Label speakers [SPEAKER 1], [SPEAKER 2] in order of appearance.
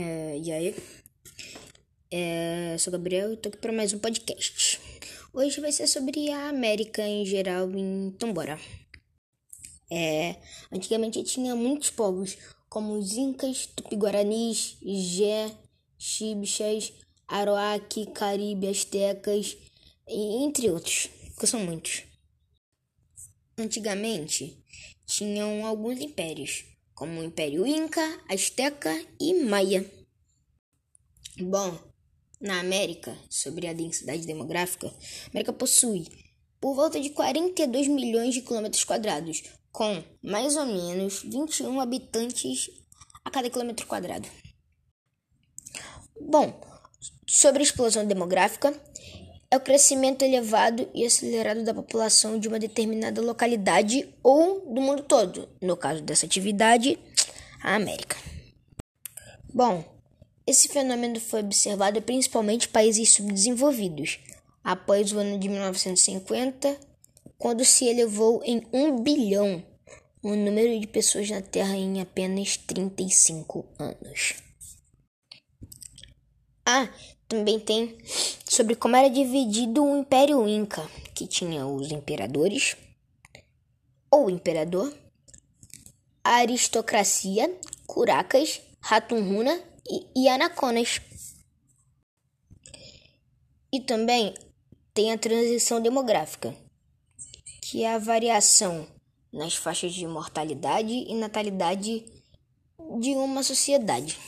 [SPEAKER 1] É, e aí? É, sou Gabriel e tô aqui para mais um podcast. Hoje vai ser sobre a América em geral, então bora. É, antigamente tinha muitos povos, como os Incas, Tupi-Guaranis, Gé, Xibchas, Aroaque, Caribe, Astecas, entre outros, que são muitos. Antigamente tinham alguns impérios, como o Império Inca, Azteca e Maia. Bom, na América, sobre a densidade demográfica, a América possui por volta de 42 milhões de quilômetros quadrados, com mais ou menos 21 habitantes a cada quilômetro quadrado. Bom, sobre a explosão demográfica, é o crescimento elevado e acelerado da população de uma determinada localidade ou do mundo todo, no caso dessa atividade, a América. Bom, esse fenômeno foi observado principalmente em países subdesenvolvidos, após o ano de 1950, quando se elevou em 1 bilhão o número de pessoas na Terra em apenas 35 anos. Ah, também tem sobre como era dividido o Império Inca, que tinha os imperadores, ou imperador, a aristocracia, curacas, ratunruna e, e anaconas. E também tem a transição demográfica, que é a variação nas faixas de mortalidade e natalidade de uma sociedade.